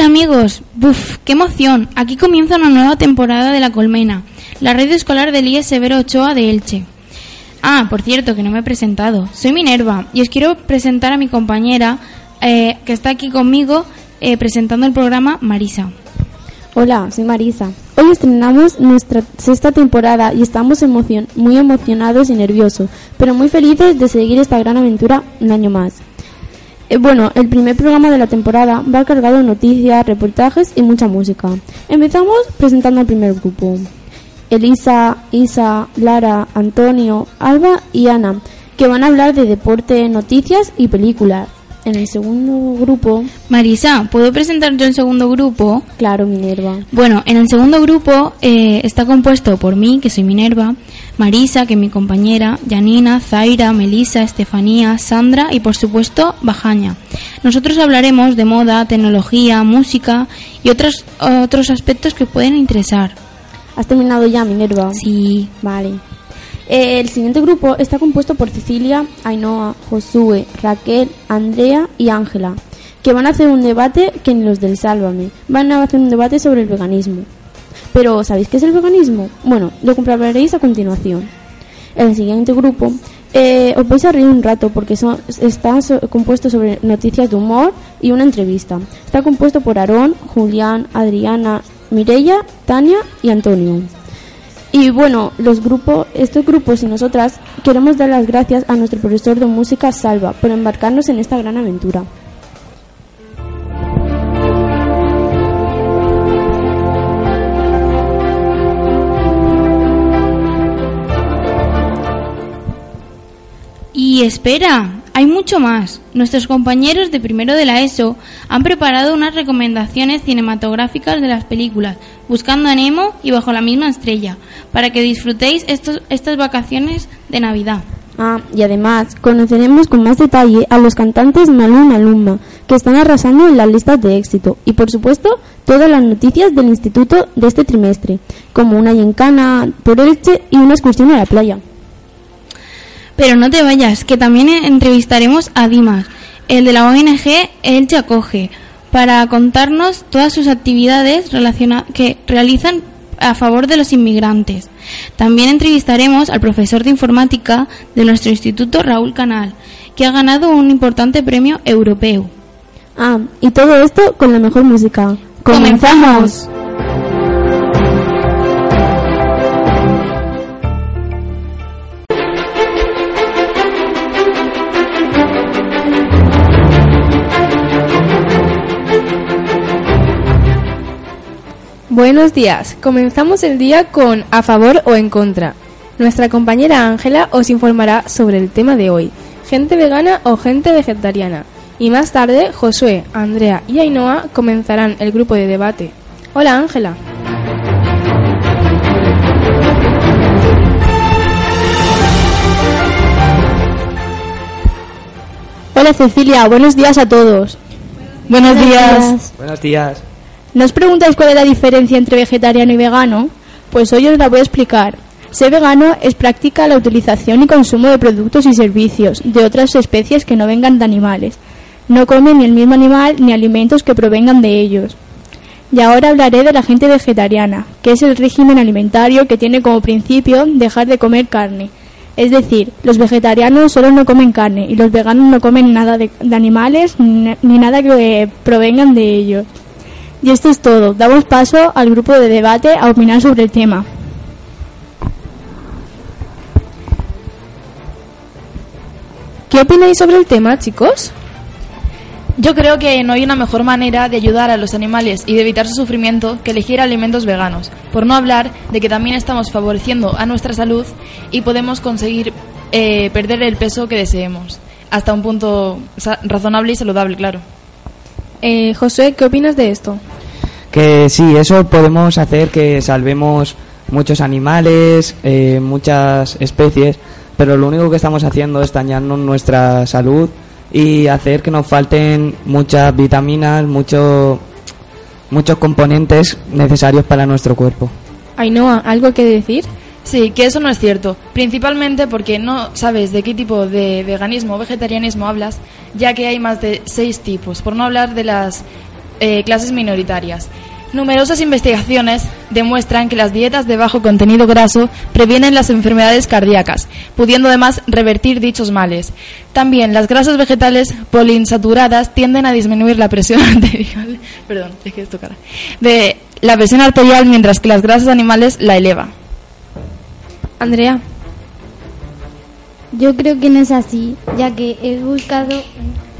Hola amigos, ¡buf! ¡Qué emoción! Aquí comienza una nueva temporada de La Colmena, la red escolar del IES Severo Ochoa de Elche. Ah, por cierto, que no me he presentado. Soy Minerva y os quiero presentar a mi compañera eh, que está aquí conmigo eh, presentando el programa Marisa. Hola, soy Marisa. Hoy estrenamos nuestra sexta temporada y estamos emocion muy emocionados y nerviosos, pero muy felices de seguir esta gran aventura un año más. Eh, bueno, el primer programa de la temporada va cargado de noticias, reportajes y mucha música. Empezamos presentando al primer grupo. Elisa, Isa, Lara, Antonio, Alba y Ana, que van a hablar de deporte, noticias y películas. En el segundo grupo, Marisa, ¿puedo presentar yo el segundo grupo? claro, Minerva. Bueno, en el segundo grupo eh, está compuesto por mí, que soy Minerva, Marisa, que es mi compañera, Janina, Zaira, Melisa, Estefanía, Sandra y por supuesto Bajaña. Nosotros hablaremos de moda, tecnología, música y otros, otros aspectos que pueden interesar. ¿Has terminado ya, Minerva? Sí. Vale. El siguiente grupo está compuesto por Cecilia, Ainhoa, Josué, Raquel, Andrea y Ángela, que van a hacer un debate que ni los del Sálvame. Van a hacer un debate sobre el veganismo. Pero, ¿sabéis qué es el veganismo? Bueno, lo comprobaréis a continuación. El siguiente grupo eh, os vais a reír un rato porque son, está compuesto sobre noticias de humor y una entrevista. Está compuesto por Aarón, Julián, Adriana, Mireia, Tania y Antonio. Y bueno, los grupos, estos grupos y nosotras queremos dar las gracias a nuestro profesor de música Salva por embarcarnos en esta gran aventura. Y espera, hay mucho más. Nuestros compañeros de primero de la ESO han preparado unas recomendaciones cinematográficas de las películas Buscando a Nemo y Bajo la misma estrella, para que disfrutéis estos, estas vacaciones de Navidad. Ah, y además conoceremos con más detalle a los cantantes Malú y Maluma, que están arrasando en las listas de éxito. Y por supuesto, todas las noticias del instituto de este trimestre, como una gincana por Elche y una excursión a la playa. Pero no te vayas, que también entrevistaremos a Dimas, el de la ONG Elche Acoge, para contarnos todas sus actividades que realizan a favor de los inmigrantes. También entrevistaremos al profesor de informática de nuestro instituto, Raúl Canal, que ha ganado un importante premio europeo. Ah, y todo esto con la mejor música. ¡Comenzamos! Buenos días. Comenzamos el día con a favor o en contra. Nuestra compañera Ángela os informará sobre el tema de hoy, gente vegana o gente vegetariana. Y más tarde, Josué, Andrea y Ainhoa comenzarán el grupo de debate. Hola Ángela. Hola Cecilia, buenos días a todos. Buenos días. Buenos días. ¿No os preguntáis cuál es la diferencia entre vegetariano y vegano? Pues hoy os la voy a explicar. Ser vegano es practica la utilización y consumo de productos y servicios de otras especies que no vengan de animales. No come ni el mismo animal ni alimentos que provengan de ellos. Y ahora hablaré de la gente vegetariana, que es el régimen alimentario que tiene como principio dejar de comer carne. Es decir, los vegetarianos solo no comen carne y los veganos no comen nada de, animales ni, ni nada que eh, provengan de ellos. Y esto es todo. Damos paso al grupo de debate a opinar sobre el tema. ¿Qué opináis sobre el tema, chicos? Yo creo que no hay una mejor manera de ayudar a los animales y de evitar su sufrimiento que elegir alimentos veganos, por no hablar de que también estamos favoreciendo a nuestra salud y podemos conseguir eh, perder el peso que deseemos, hasta un punto razonable y saludable, claro. Eh, José, ¿qué opinas de esto? Que sí, eso podemos hacer que salvemos muchos animales, eh, muchas especies, pero lo único que estamos haciendo es dañarnos nuestra salud y hacer que nos falten muchas vitaminas, muchos muchos componentes necesarios para nuestro cuerpo. Ainhoa, ¿algo que decir? Sí, que eso no es cierto, principalmente porque no sabes de qué tipo de veganismo o vegetarianismo hablas, ya que hay más de seis tipos, por no hablar de las eh, clases minoritarias. Numerosas investigaciones demuestran que las dietas de bajo contenido graso previenen las enfermedades cardíacas, pudiendo además revertir dichos males. También las grasas vegetales poliinsaturadas tienden a disminuir la presión arterial, perdón, es que esto cara, de la presión arterial mientras que las grasas animales la elevan. Andrea. Yo creo que no es así, ya que he buscado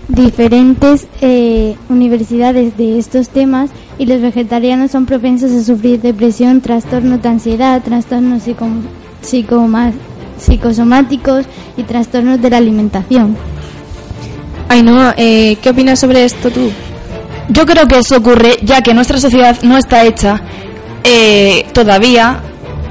diferentes eh, universidades de estos temas y los vegetarianos son propensos a sufrir depresión, trastornos de ansiedad, trastornos psicosomáticos y trastornos de la alimentación. Ainhoa, eh, ¿qué opinas sobre esto tú? Yo creo que eso ocurre ya que nuestra sociedad no está hecha eh, todavía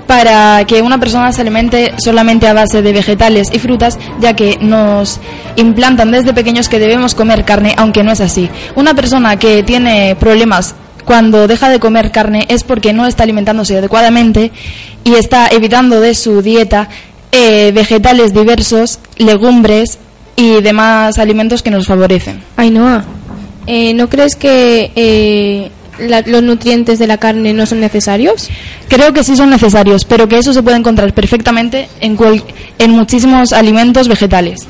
para que una persona se alimente solamente a base de vegetales y frutas, ya que nos implantan desde pequeños que debemos comer carne, aunque no es así. Una persona que tiene problemas cuando deja de comer carne es porque no está alimentándose adecuadamente y está evitando de su dieta eh, vegetales diversos, legumbres y demás alimentos que nos favorecen. Ainhoa, eh, ¿no crees que eh, los nutrientes de la carne no son necesarios? Creo que sí son necesarios, pero que eso se puede encontrar perfectamente en, en muchísimos alimentos vegetales.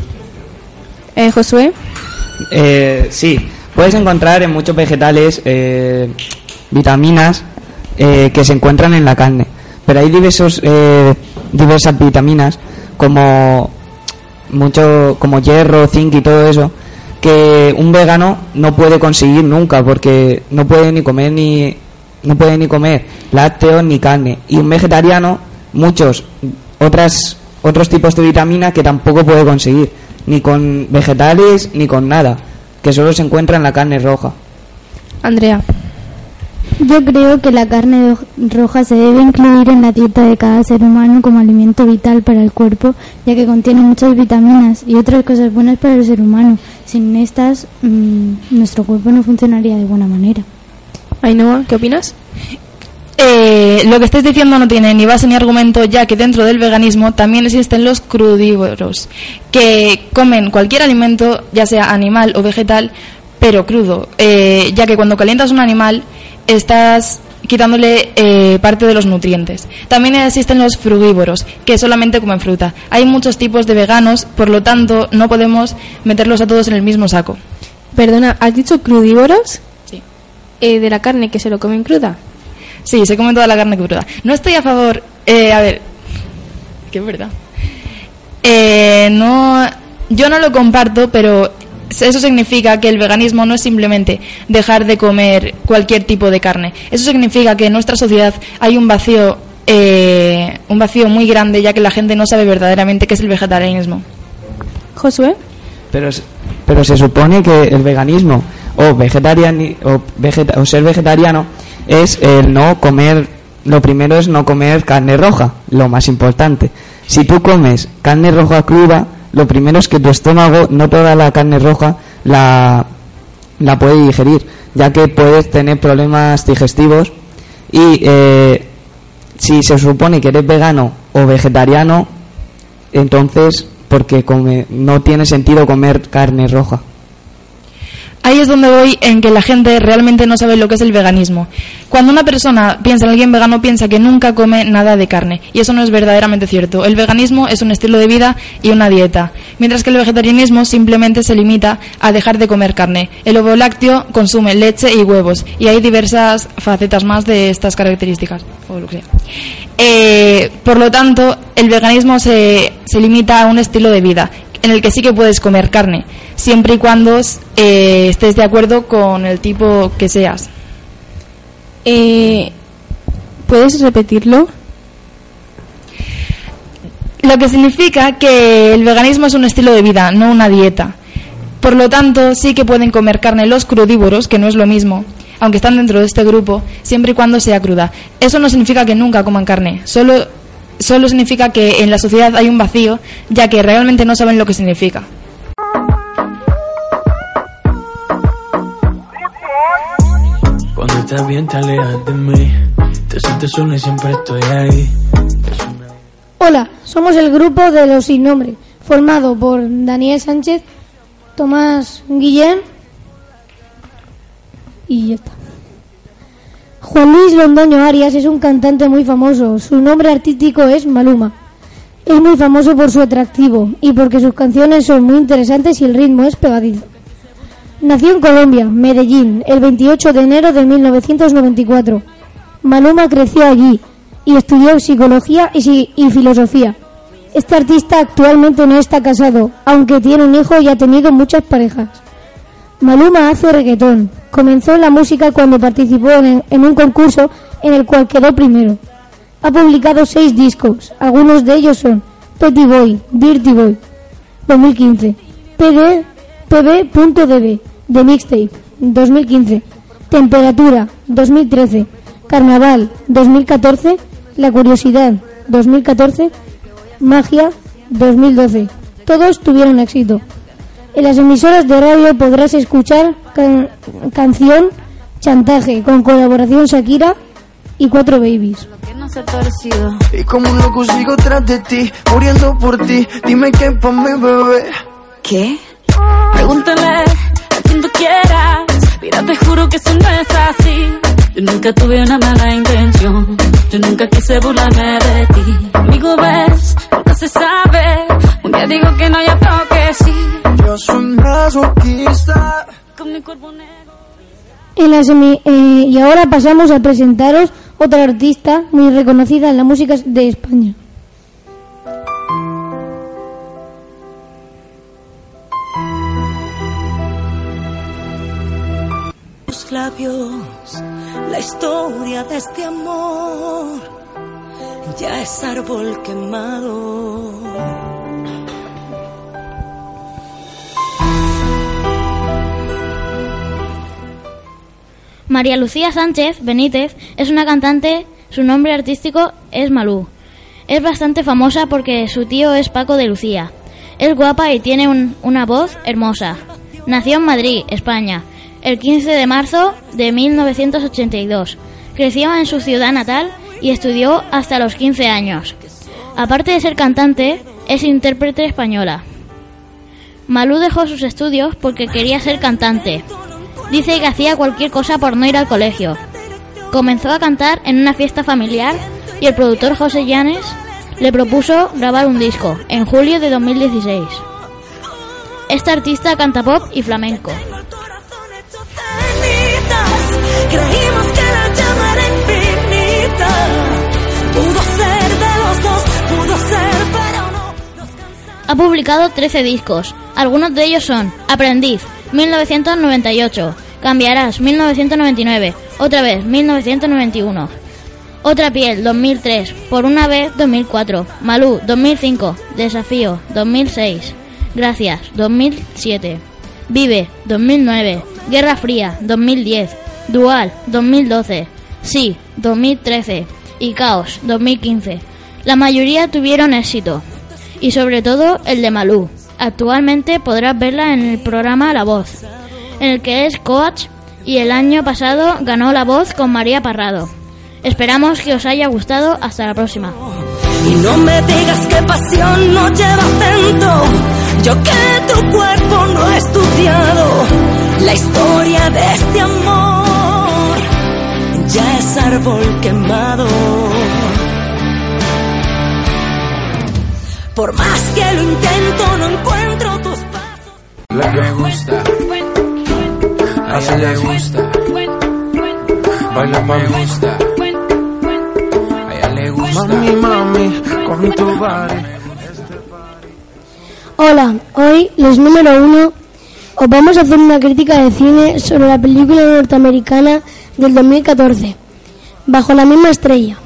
Eh, Josué. Eh, sí, puedes encontrar en muchos vegetales eh, vitaminas eh, que se encuentran en la carne, pero hay diversos, diversas vitaminas como mucho como hierro, zinc y todo eso que un vegano no puede conseguir nunca porque no puede ni comer ni no puede ni comer lácteos ni carne. Y un vegetariano muchos otras otros tipos de vitaminas que tampoco puede conseguir ni con vegetales ni con nada que solo se encuentra en la carne roja. Andrea. Yo creo que la carne roja se debe incluir en la dieta de cada ser humano como alimento vital para el cuerpo, ya que contiene muchas vitaminas y otras cosas buenas para el ser humano. Sin estas, mm, nuestro cuerpo no funcionaría de buena manera. Ainhoa, ¿qué opinas? Eh, lo que estáis diciendo no tiene ni base ni argumento, ya que dentro del veganismo también existen los crudívoros, que comen cualquier alimento, ya sea animal o vegetal, pero crudo, eh, ya que cuando calientas un animal estás quitándole eh, parte de los nutrientes. También existen los frugívoros, que solamente comen fruta. Hay muchos tipos de veganos, por lo tanto, no podemos meterlos a todos en el mismo saco. Perdona, ¿has dicho crudívoros? Sí. Eh, ¿De la carne que se lo comen cruda? Sí, se come toda la carne cruda. No estoy a favor... Eh, a ver... Que es verdad. no... Yo no lo comparto, pero eso significa que el veganismo no es simplemente dejar de comer cualquier tipo de carne. Eso significa que en nuestra sociedad hay un vacío, eh, un vacío muy grande, ya que la gente no sabe verdaderamente qué es el vegetarianismo. Josué. Pero, pero se supone que el veganismo o, vegetariani, o, o ser vegetariano es el no comer, lo primero es no comer carne roja, lo más importante. Si tú comes carne roja cruda, lo primero es que tu estómago no toda la carne roja la, la puede digerir, ya que puedes tener problemas digestivos y eh, si se supone que eres vegano o vegetariano, entonces porque come, no tiene sentido comer carne roja. Ahí es donde voy en que la gente realmente no sabe lo que es el veganismo. Cuando una persona piensa en alguien vegano, piensa que nunca come nada de carne. Y eso no es verdaderamente cierto. El veganismo es un estilo de vida y una dieta. Mientras que el vegetarianismo simplemente se limita a dejar de comer carne. El ovo lácteo consume leche y huevos. Y hay diversas facetas más de estas características. Eh, por lo tanto, el veganismo se, se limita a un estilo de vida en el que sí que puedes comer carne, siempre y cuando eh, estés de acuerdo con el tipo que seas. Eh, ¿Puedes repetirlo? Lo que significa que el veganismo es un estilo de vida, no una dieta. Por lo tanto, sí que pueden comer carne los crudívoros, que no es lo mismo, aunque están dentro de este grupo, siempre y cuando sea cruda. Eso no significa que nunca coman carne, solo, solo significa que en la sociedad hay un vacío, ya que realmente no saben lo que significa. Cuando estás bien te alejas de mí, te sientes sola y siempre estoy ahí. Hola, somos el grupo de los sin nombre, formado por Daniel Sánchez, Tomás Guillén y ya está. Juan Luis Londoño Arias es un cantante muy famoso. Su nombre artístico es Maluma. Es muy famoso por su atractivo y porque sus canciones son muy interesantes y el ritmo es pegadizo. Nació en Colombia, Medellín, el 28 de enero de 1994. Maluma creció allí y estudió psicología y, y filosofía. Este artista actualmente no está casado, aunque tiene un hijo y ha tenido muchas parejas. Maluma hace reggaetón. Comenzó en la música cuando participó en, en un concurso en el cual quedó primero. Ha publicado seis discos. Algunos de ellos son Petty Boy, Dirty Boy, 2015, PD, PB.db, The Mixtape, 2015, Temperatura, 2013, Carnaval, 2014, La Curiosidad, 2014, Magia, 2012. Todos tuvieron éxito. En las emisoras de radio podrás escuchar can- canción Chantaje con colaboración Shakira y Cuatro Babies. Y como un loco sigo tras de ti, muriendo por ti. Dime qué pa' mi bebé. ¿Qué? Pregúntale a quien tú quieras. Mira, te juro que eso no es así. Yo nunca tuve una mala intención. Yo nunca quise burlarme de ti. Conmigo ves, nunca se sabe. Un día digo que no, y otro que sí. Yo soy masoquista. Con mi cuerpo negro. En las emi- eh, y ahora pasamos a presentaros otra artista muy reconocida en la música de España. Tus labios, la historia de este amor ya es árbol quemado. María Lucía Sánchez Benítez es una cantante, su nombre artístico es Malú. Es bastante famosa porque su tío es Paco de Lucía. Es guapa y tiene un- una voz hermosa. Nació en Madrid, España, el 15 de marzo de 1982. Creció en su ciudad natal y estudió hasta los 15 años. Aparte de ser cantante, es intérprete española. Malú dejó sus estudios porque quería ser cantante. Dice que hacía cualquier cosa por no ir al colegio. Comenzó a cantar en una fiesta familiar y el productor José Llanes le propuso grabar un disco en julio de 2016. Este artista canta pop y flamenco. Ha publicado 13 discos. Algunos de ellos son Aprendiz, 1998, Cambiarás, 1999, Otra vez, 1991, Otra piel, 2003, Por una vez, 2004, Malú, 2005, Desafío, 2006, Gracias, 2007, Vive, 2009, Guerra Fría, 2010, Dual, 2012, Sí, 2013 y Caos, 2015. La mayoría tuvieron éxito y sobre todo el de Malú. Actualmente podrás verla en el programa La Voz, en el que es coach y el año pasado ganó La Voz con María Parrado. Esperamos que os haya gustado. Hasta la próxima. Y no me digas pasión no. Yo que tu cuerpo no he estudiado. La historia de este amor ya es árbol quemado. Por más que lo intento, no encuentro tus pasos. La que me gusta. A ella le gusta. Baila me gusta. A ella le gusta. Mami, mami, con tu body. Hola, hoy los número uno os vamos a hacer una crítica de cine sobre la película norteamericana del 2014, Bajo la misma estrella.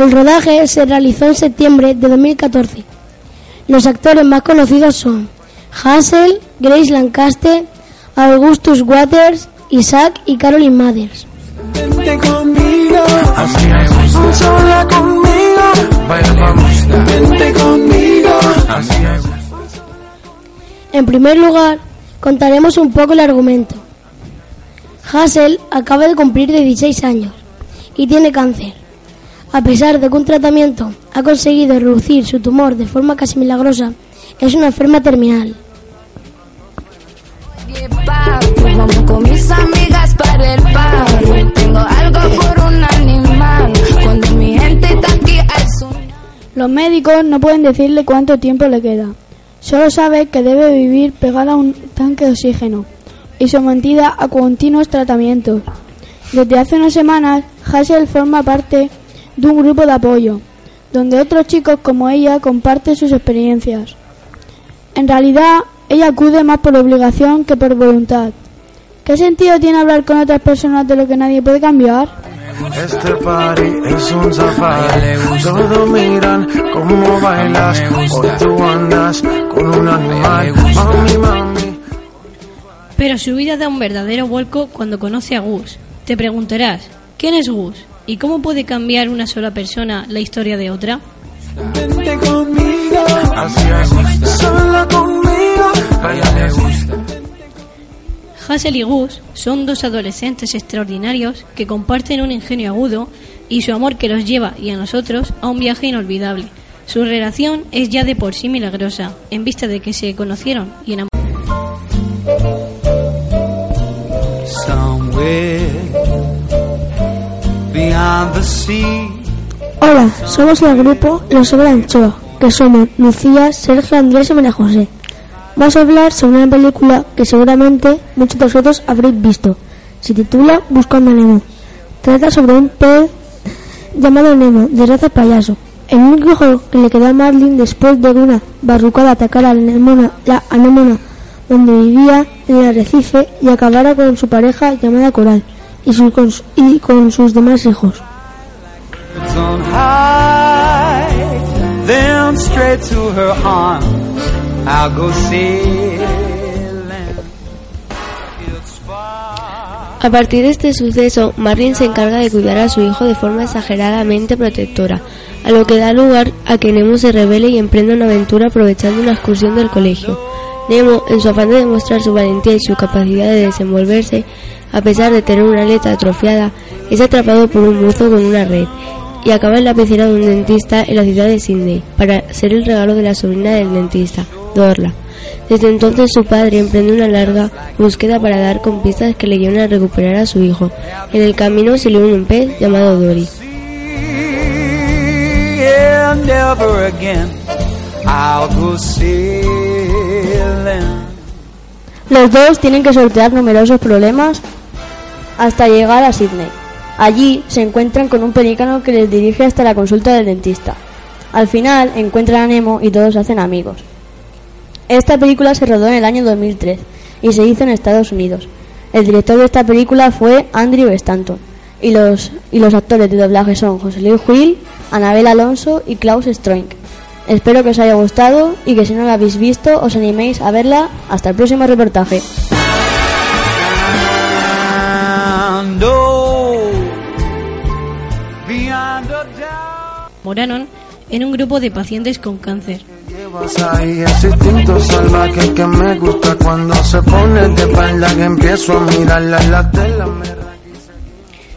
El rodaje se realizó en septiembre de 2014. Los actores más conocidos son Hassel, Grace Lancaster, Augustus Waters, Isaac y Carolyn Mathers. Vente conmigo, así me gusta. Sola conmigo, baila me gusta. Vente conmigo, así me gusta. En primer lugar, contaremos un poco el argumento. Hassel acaba de cumplir 16 años y tiene cáncer. A pesar de que un tratamiento ha conseguido reducir su tumor de forma casi milagrosa, es una enferma terminal. Vamos con mis amigas para el party. Tengo algo por un animal. Cuando mi gente está aquí es un... Los médicos no pueden decirle cuánto tiempo le queda. Solo sabe que debe vivir pegada a un tanque de oxígeno y sometida a continuos tratamientos. Desde hace unas semanas, Hassel forma parte de un grupo de apoyo, donde otros chicos como ella comparten sus experiencias. En realidad, ella acude más por obligación que por voluntad. ¿Qué sentido tiene hablar con otras personas de lo que nadie puede cambiar? Este party es un safari. Todos miran cómo bailas. Hoy tú andas con un animal. Mami, mami. Pero su vida da un verdadero vuelco cuando conoce a Gus. Te preguntarás, ¿quién es Gus? ¿Y cómo puede cambiar una sola persona la historia de otra? Vente conmigo, así me gusta. Sola conmigo, baila me gusta. Hassel y Gus son dos adolescentes extraordinarios que comparten un ingenio agudo y su amor que los lleva y a nosotros a un viaje inolvidable. Su relación es ya de por sí milagrosa, en vista de que se conocieron y enamoraron. Hola, somos el grupo Los Sobra Anchoa, que somos Lucía, Sergio, Andrés y María José. Vamos a hablar sobre una película que seguramente muchos de vosotros habréis visto. Se titula Buscando a Nemo. Trata sobre un pez llamado Nemo, de raza payaso. El único hijo que le quedó a Marlin después de una barrucada atacara a la anemona, donde vivía en el arrecife y acabara con su pareja llamada Coral y con sus demás hijos. A partir de este suceso, Marlin se encarga de cuidar a su hijo de forma exageradamente protectora, a lo que da lugar a que Nemo se revele y emprenda una aventura aprovechando una excursión del colegio. Nemo, en su afán de demostrar su valentía y su capacidad de desenvolverse, a pesar de tener una aleta atrofiada, es atrapado por un buzo con una red y acaba en la pecera de un dentista en la ciudad de Sydney para ser el regalo de la sobrina del dentista, Dorla. Desde entonces su padre emprende una larga búsqueda para dar con pistas que le lleven a recuperar a su hijo. En el camino se le une un pez llamado Dory. Los dos tienen que sortear numerosos problemas hasta llegar a Sydney. Allí se encuentran con un pelícano que les dirige hasta la consulta del dentista. Al final encuentran a Nemo y todos hacen amigos. Esta película se rodó en el año 2003 y se hizo en Estados Unidos. El director de esta película fue Andrew Stanton y los, y los actores de doblaje son José Luis Gil, Anabel Alonso y Klaus Stroink. Espero que os haya gustado y que si no la habéis visto os animéis a verla. Hasta el próximo reportaje. En un grupo de pacientes con cáncer.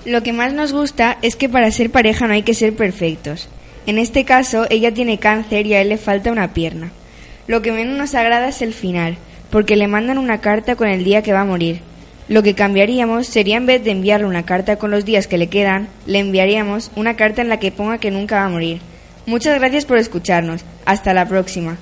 Lo que más nos gusta es que para ser pareja no hay que ser perfectos. En este caso, ella tiene cáncer y a él le falta una pierna. Lo que menos nos agrada es el final, porque le mandan una carta con el día que va a morir. Lo que cambiaríamos sería en vez de enviarle una carta con los días que le quedan, le enviaríamos una carta en la que ponga que nunca va a morir. Muchas gracias por escucharnos. Hasta la próxima.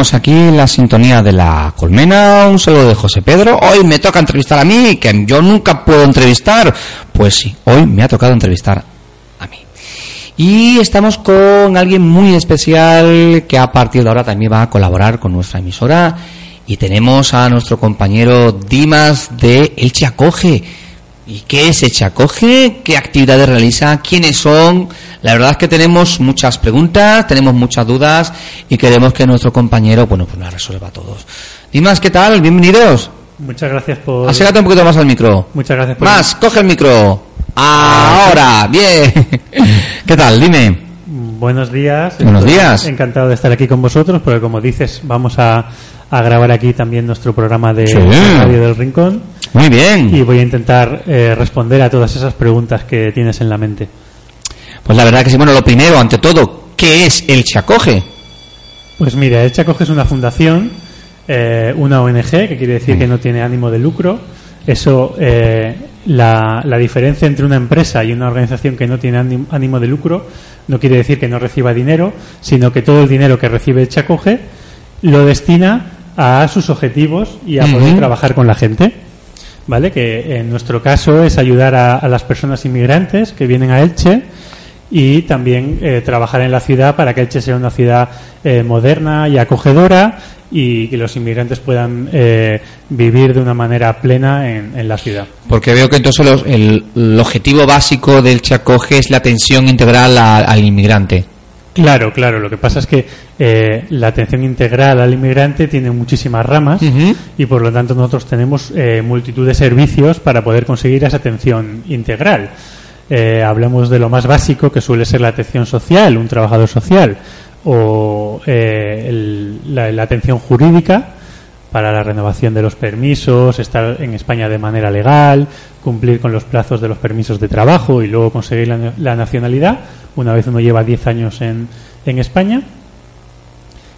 Aquí la sintonía de la colmena. Un saludo de José Pedro. Hoy me toca entrevistar a mí, que yo nunca puedo entrevistar. Pues sí, hoy me ha tocado entrevistar a mí. Y estamos con alguien muy especial que a partir de ahora también va a colaborar con nuestra emisora. Y tenemos a nuestro compañero Dimas de Elche Acoge. ¿Y qué es Elche Acoge? ¿Qué actividades realiza? ¿Quiénes son? La verdad es que tenemos muchas preguntas, tenemos muchas dudas y queremos que nuestro compañero, bueno, pues nos resuelva a todos. Dimas, ¿qué tal? Bienvenidos. Muchas gracias por... Acércate un poquito más al micro. Muchas gracias por... Más, coge el micro. Ahora, bien. ¿Qué tal? Dime. Buenos días. Buenos días. Encantado de estar aquí con vosotros, porque como dices, vamos a, a grabar aquí también nuestro programa de Sí. Radio del Rincón. Muy bien. Y voy a intentar eh, responder a todas esas preguntas que tienes en la mente. Pues la verdad que sí. Bueno, lo primero, ante todo, ¿qué es el Chacoge? Pues mira, el Chacoge es una fundación, eh, una ONG, que quiere decir que no tiene ánimo de lucro. Eso, eh, la, la diferencia entre una empresa y una organización que no tiene ánim- ánimo de lucro no quiere decir que no reciba dinero, sino que todo el dinero que recibe el Chacoge lo destina a sus objetivos y a poder trabajar con la gente. ¿Vale? Que en nuestro caso es ayudar a, las personas inmigrantes que vienen a Elche y también eh, trabajar en la ciudad para que Elche sea una ciudad eh, moderna y acogedora y que los inmigrantes puedan eh, vivir de una manera plena en, la ciudad. Porque veo que entonces los- el, el objetivo básico del Chacoge es la atención integral al inmigrante. Claro, claro. Lo que pasa es que eh, la atención integral al inmigrante tiene muchísimas ramas y por lo tanto nosotros tenemos eh, multitud de servicios para poder conseguir esa atención integral. Eh, hablamos de lo más básico que suele ser la atención social, un trabajador social, o eh, el- la, la atención jurídica para la renovación de los permisos, estar en España de manera legal, cumplir con los plazos de los permisos de trabajo y luego conseguir la, la nacionalidad una vez uno lleva 10 años en, en España.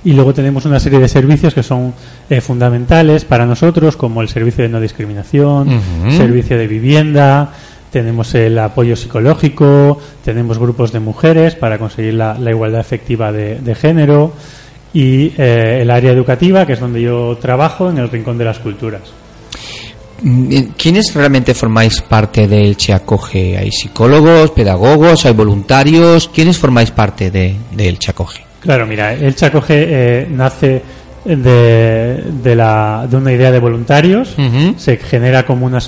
Y luego tenemos una serie de servicios que son eh, fundamentales para nosotros, como el servicio de no discriminación, Ujú. servicio de vivienda, tenemos el apoyo psicológico, tenemos grupos de mujeres para conseguir la, la igualdad efectiva de, de género y eh, el área educativa, que es donde yo trabajo, en el Rincón de las Culturas. Mm, ¿Quiénes realmente formáis parte del Chacoge? ¿Hay psicólogos, pedagogos, hay voluntarios? ¿Quiénes formáis parte de, del Chacoge? Claro, mira, el Chacoge eh, nace de, de, la, de una idea de voluntarios, se genera como una,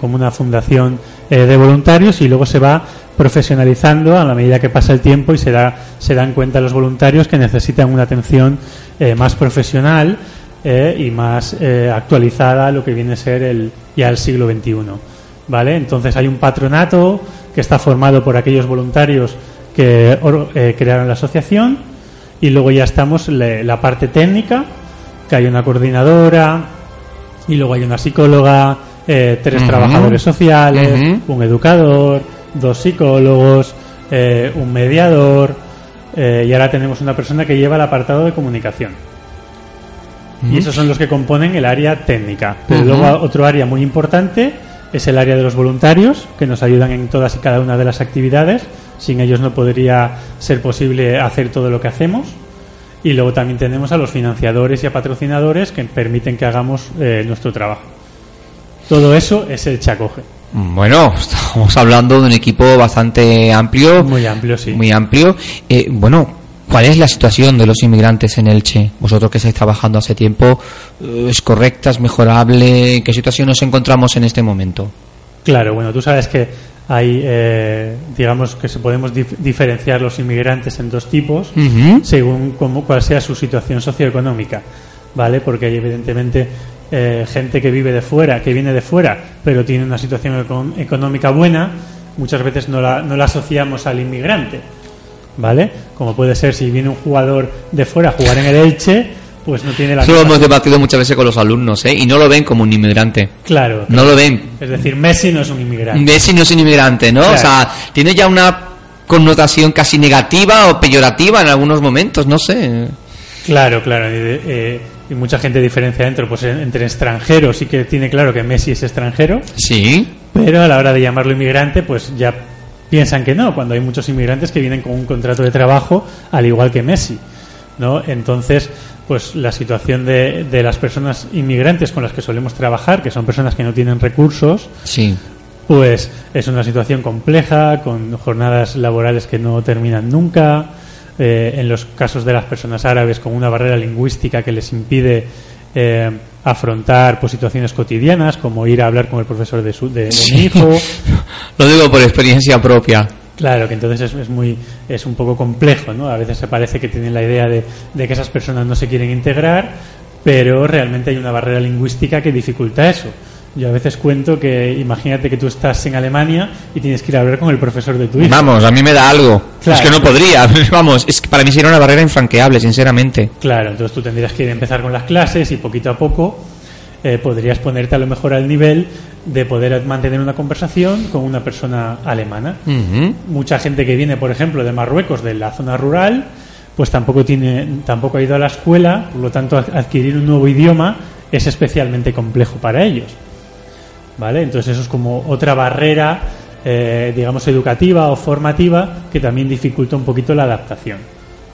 como una fundación eh, de voluntarios y luego se va profesionalizando a la medida que pasa el tiempo y se, da, se dan cuenta los voluntarios que necesitan una atención eh, más profesional eh, y más eh, actualizada a lo que viene a ser el, ya el siglo XXI. ¿vale? Entonces hay un patronato que está formado por aquellos voluntarios que eh, crearon la asociación y luego ya estamos le- la parte técnica, que hay una coordinadora y luego hay una psicóloga, eh, tres trabajadores sociales, un educador, dos psicólogos, un mediador y ahora tenemos una persona que lleva el apartado de comunicación. Y esos son los que componen el área técnica. Pero luego otro área muy importante es el área de los voluntarios, que nos ayudan en todas y cada una de las actividades. Sin ellos no podría ser posible hacer todo lo que hacemos. Y luego también tenemos a los financiadores y a patrocinadores que permiten que hagamos eh, nuestro trabajo. Todo eso es el Chacoge. Bueno, estamos hablando de un equipo bastante amplio. Muy amplio, sí. Muy amplio. Eh, bueno, ¿cuál es la situación de los inmigrantes en Elche? Vosotros que estáis trabajando hace tiempo, eh, ¿es correcta, es mejorable? ¿En qué situación nos encontramos en este momento? Claro, bueno, tú sabes que hay, eh, digamos que se podemos dif- diferenciar los inmigrantes en dos tipos según cómo, cuál sea su situación socioeconómica, ¿vale? Porque hay evidentemente eh, gente que vive de fuera, que viene de fuera, pero tiene una situación econ- económica buena, muchas veces no la, no la asociamos al inmigrante, ¿vale? Como puede ser si viene un jugador de fuera a jugar en el Elche, pues no tiene la Eso lo hemos debatido muchas veces con los alumnos, ¿eh? Y no lo ven como un inmigrante. Claro. No lo ven. Es decir, Messi no es un inmigrante. Messi no es un inmigrante, ¿no? Claro. O sea, tiene ya una connotación casi negativa o peyorativa en algunos momentos, no sé. Claro, claro. Y, eh, y mucha gente diferencia dentro, pues en- entre extranjeros sí que tiene claro que Messi es extranjero, Sí. pero a la hora de llamarlo inmigrante, pues ya piensan que no, cuando hay muchos inmigrantes que vienen con un contrato de trabajo al igual que Messi. ¿no? Entonces, pues la situación de, de las personas inmigrantes con las que solemos trabajar, que son personas que no tienen recursos, Sí. pues es una situación compleja, con jornadas laborales que no terminan nunca, eh, en los casos de las personas árabes con una barrera lingüística que les impide eh, afrontar pues, situaciones cotidianas, como ir a hablar con el profesor de, su, de, de mi hijo. Lo digo por experiencia propia. Claro, que entonces es, es muy es un poco complejo, ¿no? A veces se parece que tienen la idea de, de que esas personas no se quieren integrar, pero realmente hay una barrera lingüística que dificulta eso. Yo a veces cuento que imagínate que tú estás en Alemania y tienes que ir a hablar con el profesor de tu hijo. Vamos, a mí me da algo. Claro. Es que no podría. Vamos, es que para mí sería una barrera infranqueable, sinceramente. Claro, entonces tú tendrías que ir a empezar con las clases y poquito a poco eh, podrías ponerte a lo mejor al nivel de poder mantener una conversación con una persona alemana. Mucha gente que viene, por ejemplo, de Marruecos, de la zona rural, pues tampoco tiene, tampoco ha ido a la escuela, por lo tanto ad- adquirir un nuevo idioma es especialmente complejo para ellos. ¿Vale? Entonces eso es como otra barrera, eh, digamos, educativa o formativa que también dificulta un poquito la adaptación.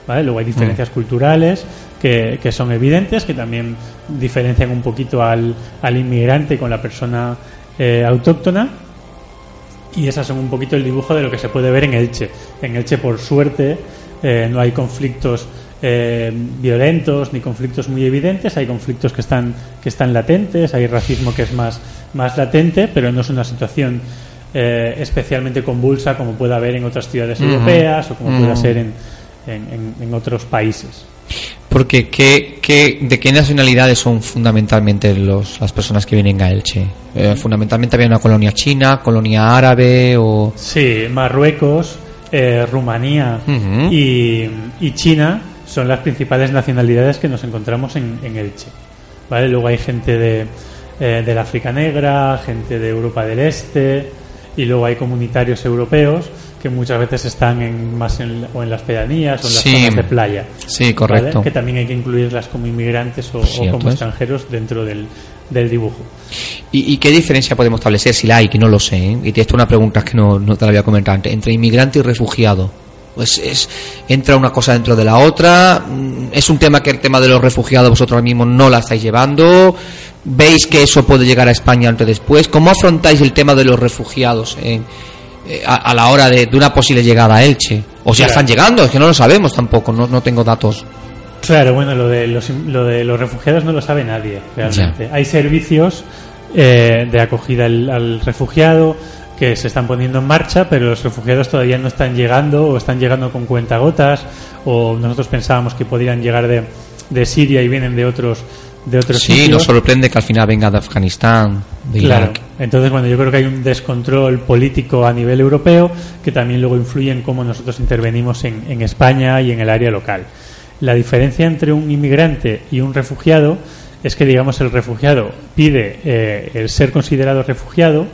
¿Vale? Luego hay diferencias culturales que, que son evidentes, que también diferencian un poquito al, al inmigrante con la persona eh, autóctona. Y esas son un poquito el dibujo de lo que se puede ver en Elche. En Elche, por suerte, eh, no hay conflictos eh, violentos ni conflictos muy evidentes. Hay conflictos que están, que están latentes, hay racismo que es más, más latente, pero no es una situación eh, especialmente convulsa como puede haber en otras ciudades europeas o como pueda ser en, en, en- otros países. Porque, ¿qué, qué, ¿de qué nacionalidades son fundamentalmente los, las personas que vienen a Elche? Eh, fundamentalmente había una colonia china, colonia árabe o... Sí, Marruecos, eh, Rumanía y, y China son las principales nacionalidades que nos encontramos en, en Elche. ¿Vale? Luego hay gente de, eh, del África Negra, gente de Europa del Este y luego hay comunitarios europeos que muchas veces están en, más en, o en las pedanías o en las Sí. zonas de playa. Sí, correcto. ¿vale? Que también hay que incluirlas como inmigrantes o, como extranjeros dentro del, del dibujo. ¿Y, y qué diferencia podemos establecer, si la hay, que no lo sé? ¿eh? Y esto es una pregunta que no, no te la había comentado antes. Entre inmigrante y refugiado. Pues es, entra una cosa dentro de la otra. Mm, Es un tema que el tema de los refugiados vosotros ahora mismo no la estáis llevando. ¿Veis que eso puede llegar a España antes o después? ¿Cómo afrontáis el tema de los refugiados en- eh, a, a la hora de, de una posible llegada a Elche? O si ya están llegando, es que no lo sabemos tampoco, no, no tengo datos. Claro, bueno, lo de los, lo de los refugiados no lo sabe nadie, realmente. Hay servicios eh, de acogida al, al refugiado que se están poniendo en marcha, pero los refugiados todavía no están llegando o están llegando con cuentagotas o nosotros pensábamos que podrían llegar de, de Siria y vienen de otros de otros Sí, sitios. nos sorprende que al final venga de Afganistán, de Claro. Irak. Entonces, bueno, yo creo que hay un descontrol político a nivel europeo que también luego influye en cómo nosotros intervenimos en, en España y en el área local. La diferencia entre un inmigrante y un refugiado es que, digamos, el refugiado pide eh, el ser considerado refugiado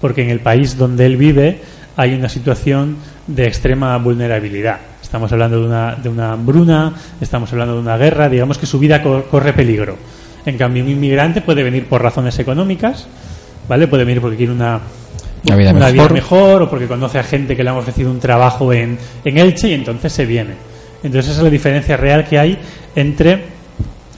porque en el país donde él vive hay una situación de extrema vulnerabilidad. Estamos hablando de una, de una hambruna, estamos hablando de una guerra, digamos que su vida co- corre peligro. En cambio, un inmigrante puede venir por razones económicas, ¿vale? Puede venir porque quiere una, Una vida una vida mejor. o porque conoce a gente que le han ofrecido un trabajo en, en Elche y entonces se viene. Entonces esa es la diferencia real que hay entre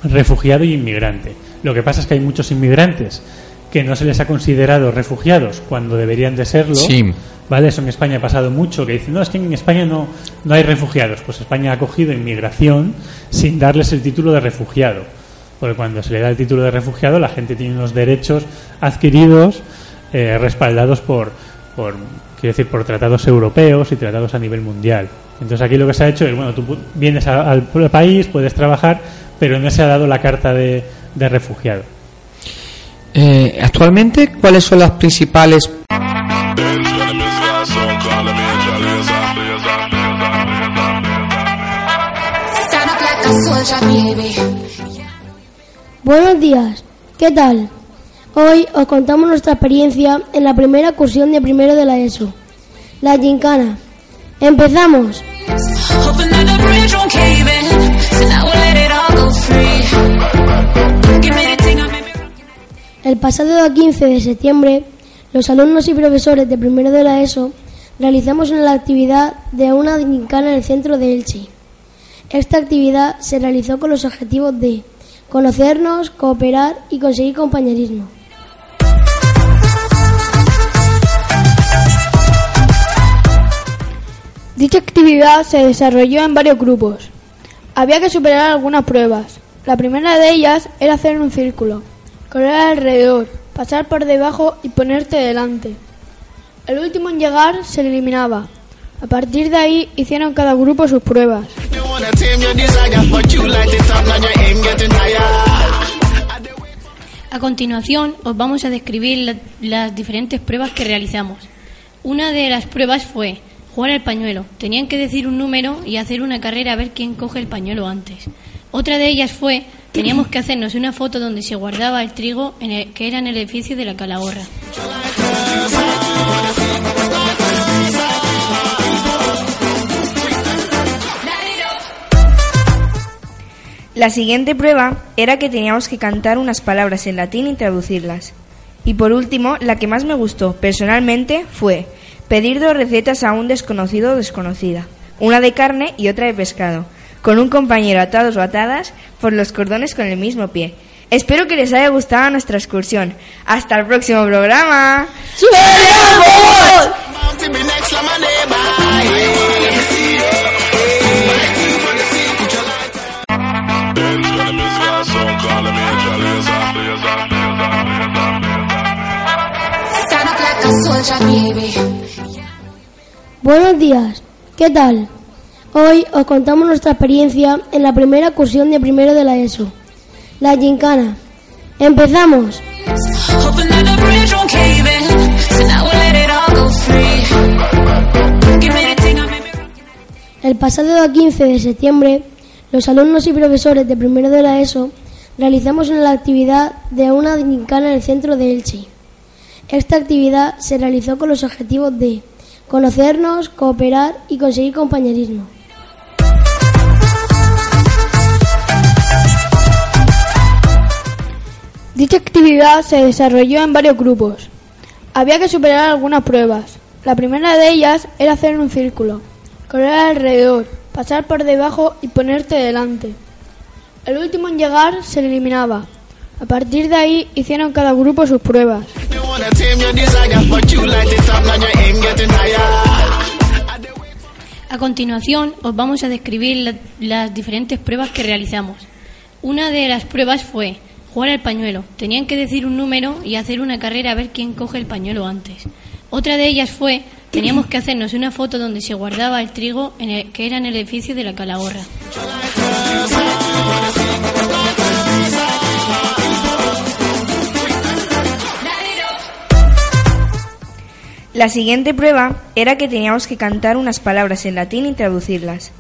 refugiado y inmigrante. Lo que pasa es que hay muchos inmigrantes que no se les ha considerado refugiados cuando deberían de serlo. Sí. ¿Vale? Eso en España ha pasado mucho, que dicen, no, es que en España no, no hay refugiados. Pues España ha acogido inmigración sin darles el título de refugiado. Porque cuando se le da el título de refugiado, la gente tiene unos derechos adquiridos, eh, respaldados por, por, quiero decir, por tratados europeos y tratados a nivel mundial. Entonces aquí lo que se ha hecho es, bueno, tú vienes a- al país, puedes trabajar, pero no se ha dado la carta de, de refugiado. Eh, actualmente, ¿cuáles son las principales. Buenos días, ¿qué tal? Hoy os contamos nuestra experiencia en la primera excursión de primero de la ESO, la Gincana. ¡Empezamos! El pasado 15 de septiembre, los alumnos y profesores de primero de la ESO realizamos una actividad de una gincana en el centro de Elche. Esta actividad se realizó con los objetivos de conocernos, cooperar y conseguir compañerismo. Dicha actividad se desarrolló en varios grupos. Había que superar algunas pruebas. La primera de ellas era hacer un círculo, correr alrededor, pasar por debajo y ponerte delante. El último en llegar se eliminaba. A partir de ahí hicieron cada grupo sus pruebas. A continuación os vamos a describir la- las diferentes pruebas que realizamos. Una de las pruebas fue jugar al pañuelo. Tenían que decir un número y hacer una carrera a ver quién coge el pañuelo antes. Otra de ellas fue teníamos que hacernos una foto donde se guardaba el trigo en el- que era en el edificio de la Calahorra. La siguiente prueba era que teníamos que cantar unas palabras en latín y traducirlas. Y por último, la que más me gustó personalmente fue pedir dos recetas a un desconocido o desconocida, una de carne y otra de pescado, con un compañero atados o atadas por los cordones con el mismo pie. Espero que les haya gustado nuestra excursión. Hasta el próximo programa. Buenos días, ¿qué tal? Hoy os contamos nuestra experiencia en la primera excursión de primero de la ESO, la Gincana. ¡Empezamos! El pasado 15 de septiembre, los alumnos y profesores de primero de la ESO realizamos una actividad de una gincana en el centro de Elche. Esta actividad se realizó con los objetivos de conocernos, cooperar y conseguir compañerismo. Dicha actividad se desarrolló en varios grupos. Había que superar algunas pruebas. La primera de ellas era hacer un círculo, correr alrededor, pasar por debajo y ponerte delante. El último en llegar se eliminaba. A partir de ahí hicieron cada grupo sus pruebas. A continuación os vamos a describir la- las diferentes pruebas que realizamos. Una de las pruebas fue jugar al pañuelo. Tenían que decir un número y hacer una carrera a ver quién coge el pañuelo antes. Otra de ellas fue teníamos que hacernos una foto donde se guardaba el trigo en el- que era en el edificio de la Calahorra. La siguiente prueba era que teníamos que cantar unas palabras en latín y traducirlas.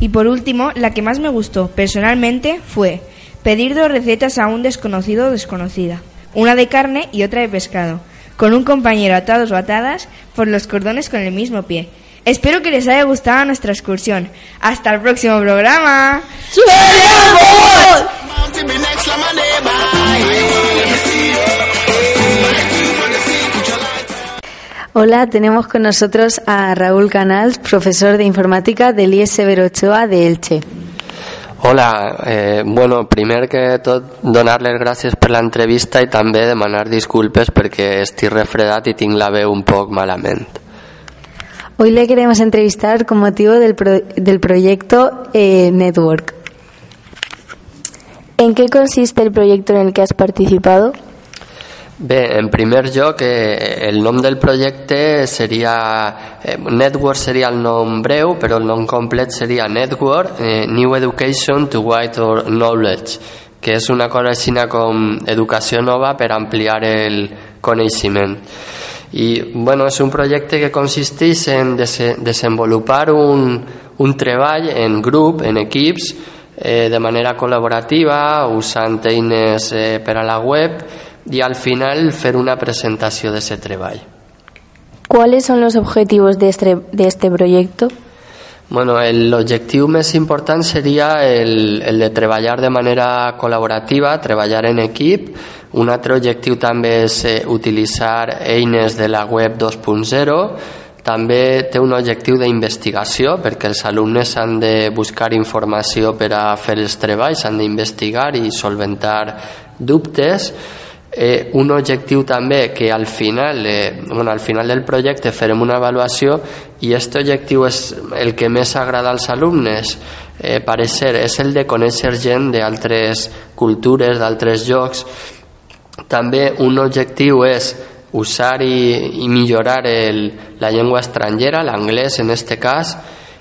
Y por último, la que más me gustó personalmente fue pedir dos recetas a un desconocido o desconocida, una de carne y otra de pescado, con un compañero atados o atadas por los cordones con el mismo pie. Espero que les haya gustado nuestra excursión. Hasta el próximo programa. Hola, tenemos con nosotros a Raúl Canals, profesor de informática del IES Severo Ochoa de Elche. Hola, eh, bueno, primer que tot donar les gràcies per l'entrevista i també demanar disculpes perquè estic refredat i tinc la veu un poc malament. Hoy le queremos entrevistar con motivo del, del proyecto eh, Network. ¿En qué consiste el proyecto en el que has participado? Bé, en primer lloc, eh, el nom del projecte seria... Eh, Network seria el nom breu, però el nom complet seria Network eh, New Education to Wider Knowledge, que és una cosa així com educació nova per ampliar el coneixement. I bueno, és un projecte que consisteix en dese desenvolupar un, un treball en grup, en equips, eh, de manera col·laborativa, usant eines eh, per a la web i al final fer una presentació d'aquest treball. ¿Cuáles son los objetivos de este, de este proyecto? Bueno, el- l'objectiu més important seria el, el de treballar de manera col·laborativa, treballar en equip. Un altre objectiu també és eh, utilitzar eines de la web 2.0 També té un objectiu d'investigació perquè els alumnes han de buscar informació per a fer els treballs, han d'investigar i solventar dubtes. Eh, un objectiu també que al final, eh, bueno, al final del projecte farem una avaluació i aquest objectiu és el que més agrada als alumnes. Eh, parecer, és el de conèixer gent d'altres cultures, d'altres llocs. També un objectiu és usar i, i millorar el, la llengua estrangera, l'anglès en este cas,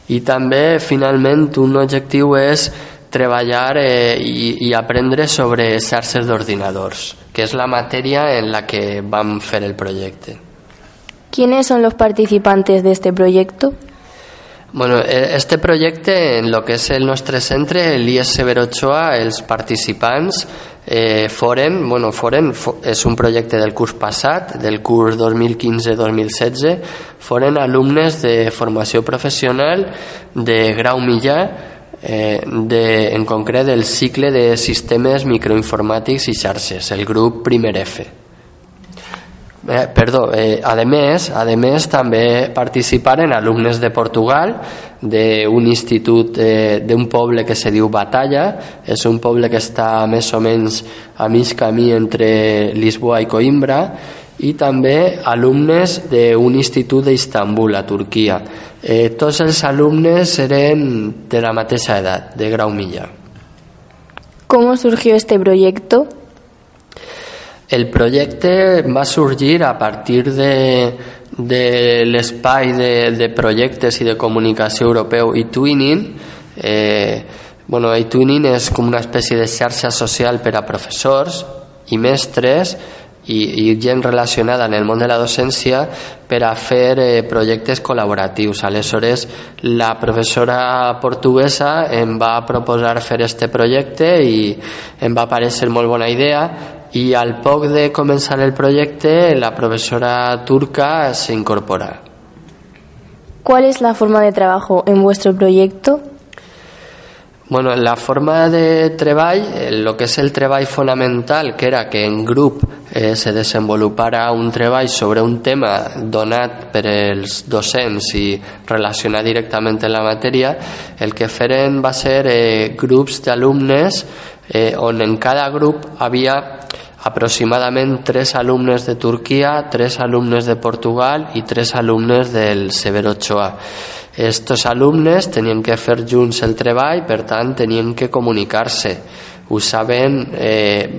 i també finalment un objectiu és treballar eh, i, i aprendre sobre xarxes d'ordinadors, que és la matèria en la que vam fer el projecte. ¿Quiénes son los participantes de este proyecto? Bueno, eh, este projecte, en lo que és el nostre centre, l'IS Severo Ochoa, els participants eh, foren, bueno, foren, fo, és un projecte del curs passat, del curs 2015-2016, foren alumnes de formació professional de grau mitjà, eh, de, en concret del cicle de sistemes microinformàtics i xarxes, el grup primer F. Eh, perdó, eh, a més, a més també participaren alumnes de Portugal d'un institut eh, d'un poble que se diu Batalla és un poble que està més o menys a mig camí entre Lisboa i Coimbra i també alumnes d'un institut d'Istanbul, a Turquia. Eh, tots els alumnes eren de la mateixa edat, de grau mitjà. ¿Cómo surgió este proyecto? El projecte va sorgir a partir de, de l'espai de, de projectes i de comunicació europeu i Twinning. Eh, bueno, Twinning és com una espècie de xarxa social per a professors i mestres i, i gent relacionada en el món de la docència per a fer eh, projectes col·laboratius. Aleshores, la professora portuguesa em va proposar fer este projecte i em va parecer molt bona idea y al poc de comenzar el proyecto la profesora turca se incorpora. ¿Cuál es la forma de trabajo en vuestro proyecto? Bueno, la forma de treball, eh, lo que és el treball fonamental, que era que en grup eh, se desenvolupara un treball sobre un tema donat per els docents i relacionat directament la matèria, el que feren va ser eh, grups d'alumnes eh, on en cada grup havia aproximadament tres alumnes de Turquia, tres alumnes de Portugal i tres alumnes del Severo Ochoa. Estos alumnes tenien que fer junts el treball, per tant tenien que comunicar-se. Usaven eh,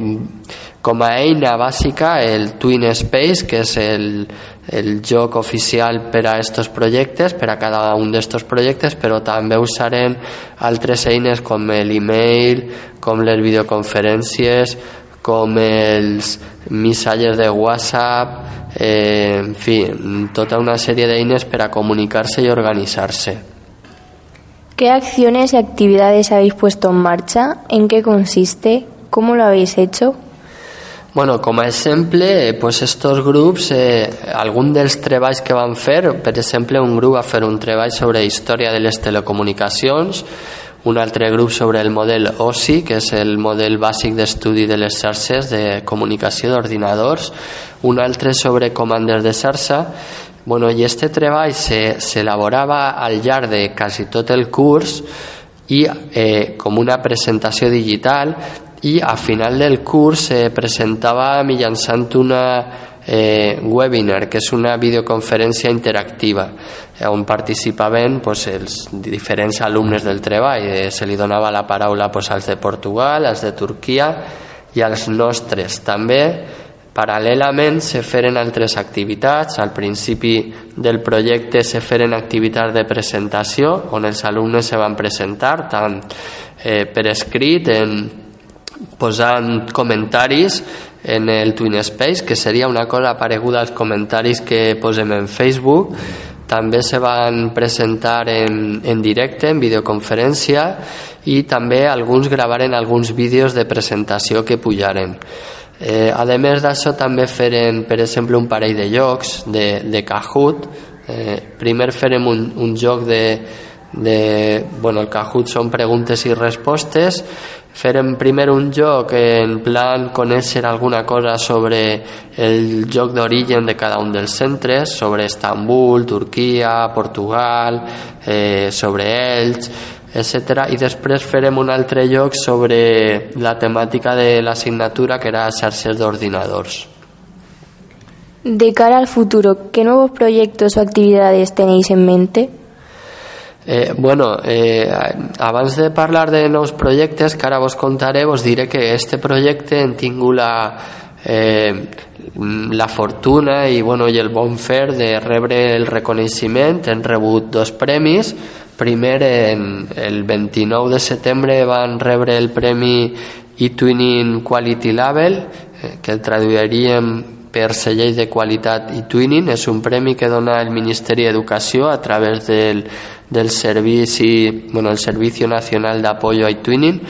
com a eina bàsica el Twin Space, que és el, el joc oficial per a estos projectes, per a cada un d'estos projectes, però també usarem altres eines com l'email, com les videoconferències, com els missatges de WhatsApp, eh, en fi, tota una sèrie d'eines per a comunicar-se i organitzar-se. ¿Qué acciones y actividades habéis puesto en marcha? ¿En qué consiste? ¿Cómo lo habéis hecho? Bueno, com a exemple, pues estos grups, eh, algun dels treballs que van fer, per exemple, un grup va fer un treball sobre història de les telecomunicacions, un altre grup sobre el model OSI, que és el model bàsic d'estudi de les xarxes de comunicació d'ordinadors, un altre sobre comandes de xarxa, bueno, i este treball s'elaborava al llarg de quasi tot el curs i eh, una presentació digital i a final del curs se presentava mitjançant una eh, webinar, que és una videoconferència interactiva on participaven pues, els diferents alumnes del treball. Eh, se li donava la paraula pues, als de Portugal, als de Turquia i als nostres. També, paral·lelament, se feren altres activitats. Al principi del projecte se feren activitats de presentació, on els alumnes se van presentar, tant eh, per escrit, en, posant comentaris en el Twin Space, que seria una cosa pareguda als comentaris que posem en Facebook. També se van presentar en, en directe, en videoconferència, i també alguns gravaren alguns vídeos de presentació que pujaren. Eh, a més d'això també feren, per exemple, un parell de jocs de, de Kahoot. Eh, primer farem un, un joc de, de... Bueno, el Kahoot són preguntes i respostes Feren primer un joc en plan conèixer alguna cosa sobre el joc d'origen de cada un dels centres, sobre Estambul, Turquia, Portugal, eh, sobre Elx, etc. I després farem un altre lloc sobre la temàtica de l'assignatura que era xarxes d'ordinadors. De cara al futuro, ¿qué nuevos proyectos o actividades tenéis en mente? Eh, bueno, eh, abans de parlar de nous projectes que ara vos contaré, vos diré que este projecte hem tingut la, eh, la fortuna i, bueno, i el bon fer de rebre el reconeixement. Hem rebut dos premis. Primer, en, el 29 de setembre van rebre el premi eTwinning Quality Label, eh, que el traduiríem per sellell de qualitat i twinning. És un premi que dona el Ministeri d'Educació a través del, del servici, bueno, el Servicio Nacional de Apoyo a Twinning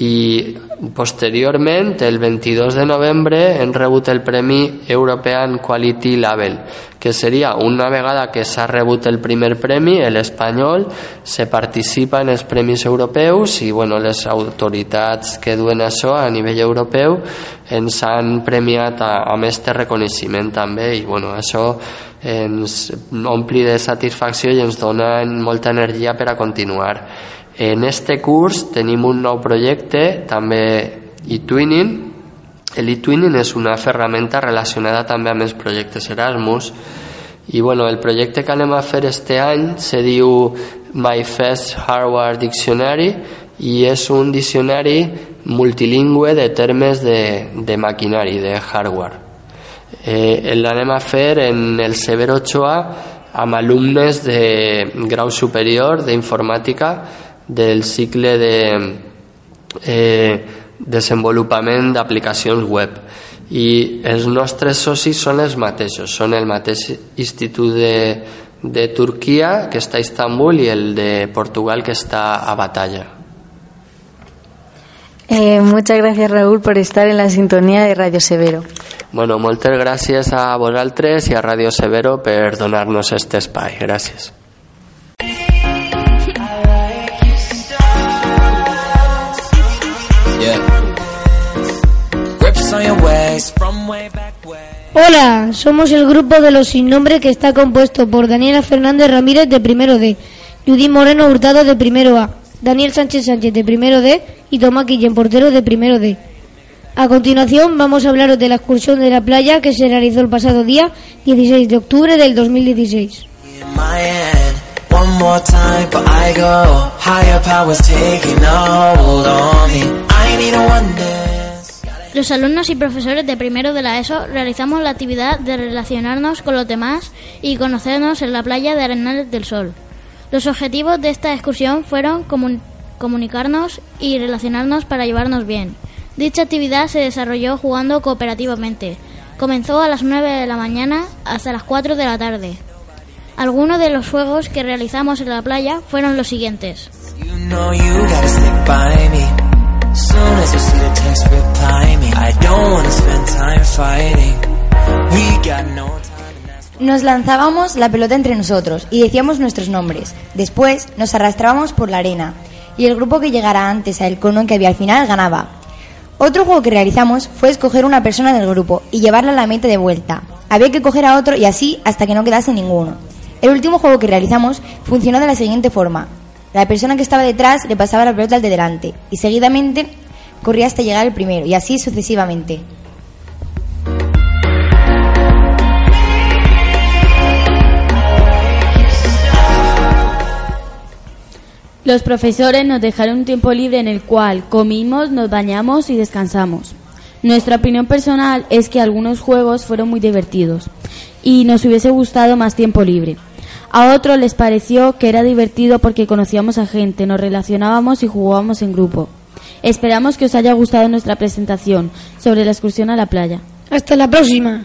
i posteriorment, el 22 de novembre, hem rebut el Premi European Quality Label, que seria una vegada que s'ha rebut el primer premi, l'espanyol, se participa en els premis europeus i bueno, les autoritats que duen això a nivell europeu ens han premiat a, amb este reconeixement també i bueno, això ens ompli de satisfacció i ens dona molta energia per a continuar. En este curs tenim un nou projecte, també eTwinning. L'eTwinning és una ferramenta relacionada també amb els projectes Erasmus i bueno, el projecte que anem a fer este any se diu My First Hardware Dictionary i és un diccionari multilingüe de termes de, de maquinari, de hardware. Eh, L'anem a fer en el Severo Ochoa amb alumnes de grau superior d'informàtica del cicle de eh, desenvolupament d'aplicacions web i els nostres socis són els mateixos, són el mateix institut de, de Turquia que està a Istanbul i el de Portugal que està a Batalla. Eh, muchas gracias Raúl por estar en la sintonía de Radio Severo. Bueno, moltes gràcies a vosaltres i a Radio Severo per donar-nos este espai. Gràcies. Hola, somos el grupo de los sin nombre que está compuesto por Daniela Fernández Ramírez de primero D, Judy Moreno Hurtado de primero A, Daniel Sánchez Sánchez de primero D y Tomás Guillén Portero de primero D. A continuación vamos a hablaros de la excursión de la playa que se realizó el pasado día 16 de octubre del 2016. Los alumnos y profesores de primero de la ESO realizamos la actividad de relacionarnos con los demás y conocernos en la playa de Arenales del Sol. Los objetivos de esta excursión fueron comun- comunicarnos y relacionarnos para llevarnos bien. Dicha actividad se desarrolló jugando cooperativamente. Comenzó a las 9 de la mañana hasta las 4 de la tarde. Algunos de los juegos que realizamos en la playa fueron los siguientes. You know you Nos lanzábamos la pelota entre nosotros y decíamos nuestros nombres. Después nos arrastrábamos por la arena y el grupo que llegara antes al cono que había al final ganaba. Otro juego que realizamos fue escoger una persona del grupo y llevarla a la meta de vuelta. Había que coger a otro y así hasta que no quedase ninguno. El último juego que realizamos funcionó de la siguiente forma. La persona que estaba detrás le pasaba la pelota al de delante y seguidamente corría hasta llegar el primero y así sucesivamente. Los profesores nos dejaron un tiempo libre en el cual comimos, nos bañamos y descansamos. Nuestra opinión personal es que algunos juegos fueron muy divertidos y nos hubiese gustado más tiempo libre. A otros les pareció que era divertido porque conocíamos a gente, nos relacionábamos y jugábamos en grupo. Esperamos que os haya gustado nuestra presentación sobre la excursión a la playa. Hasta la próxima.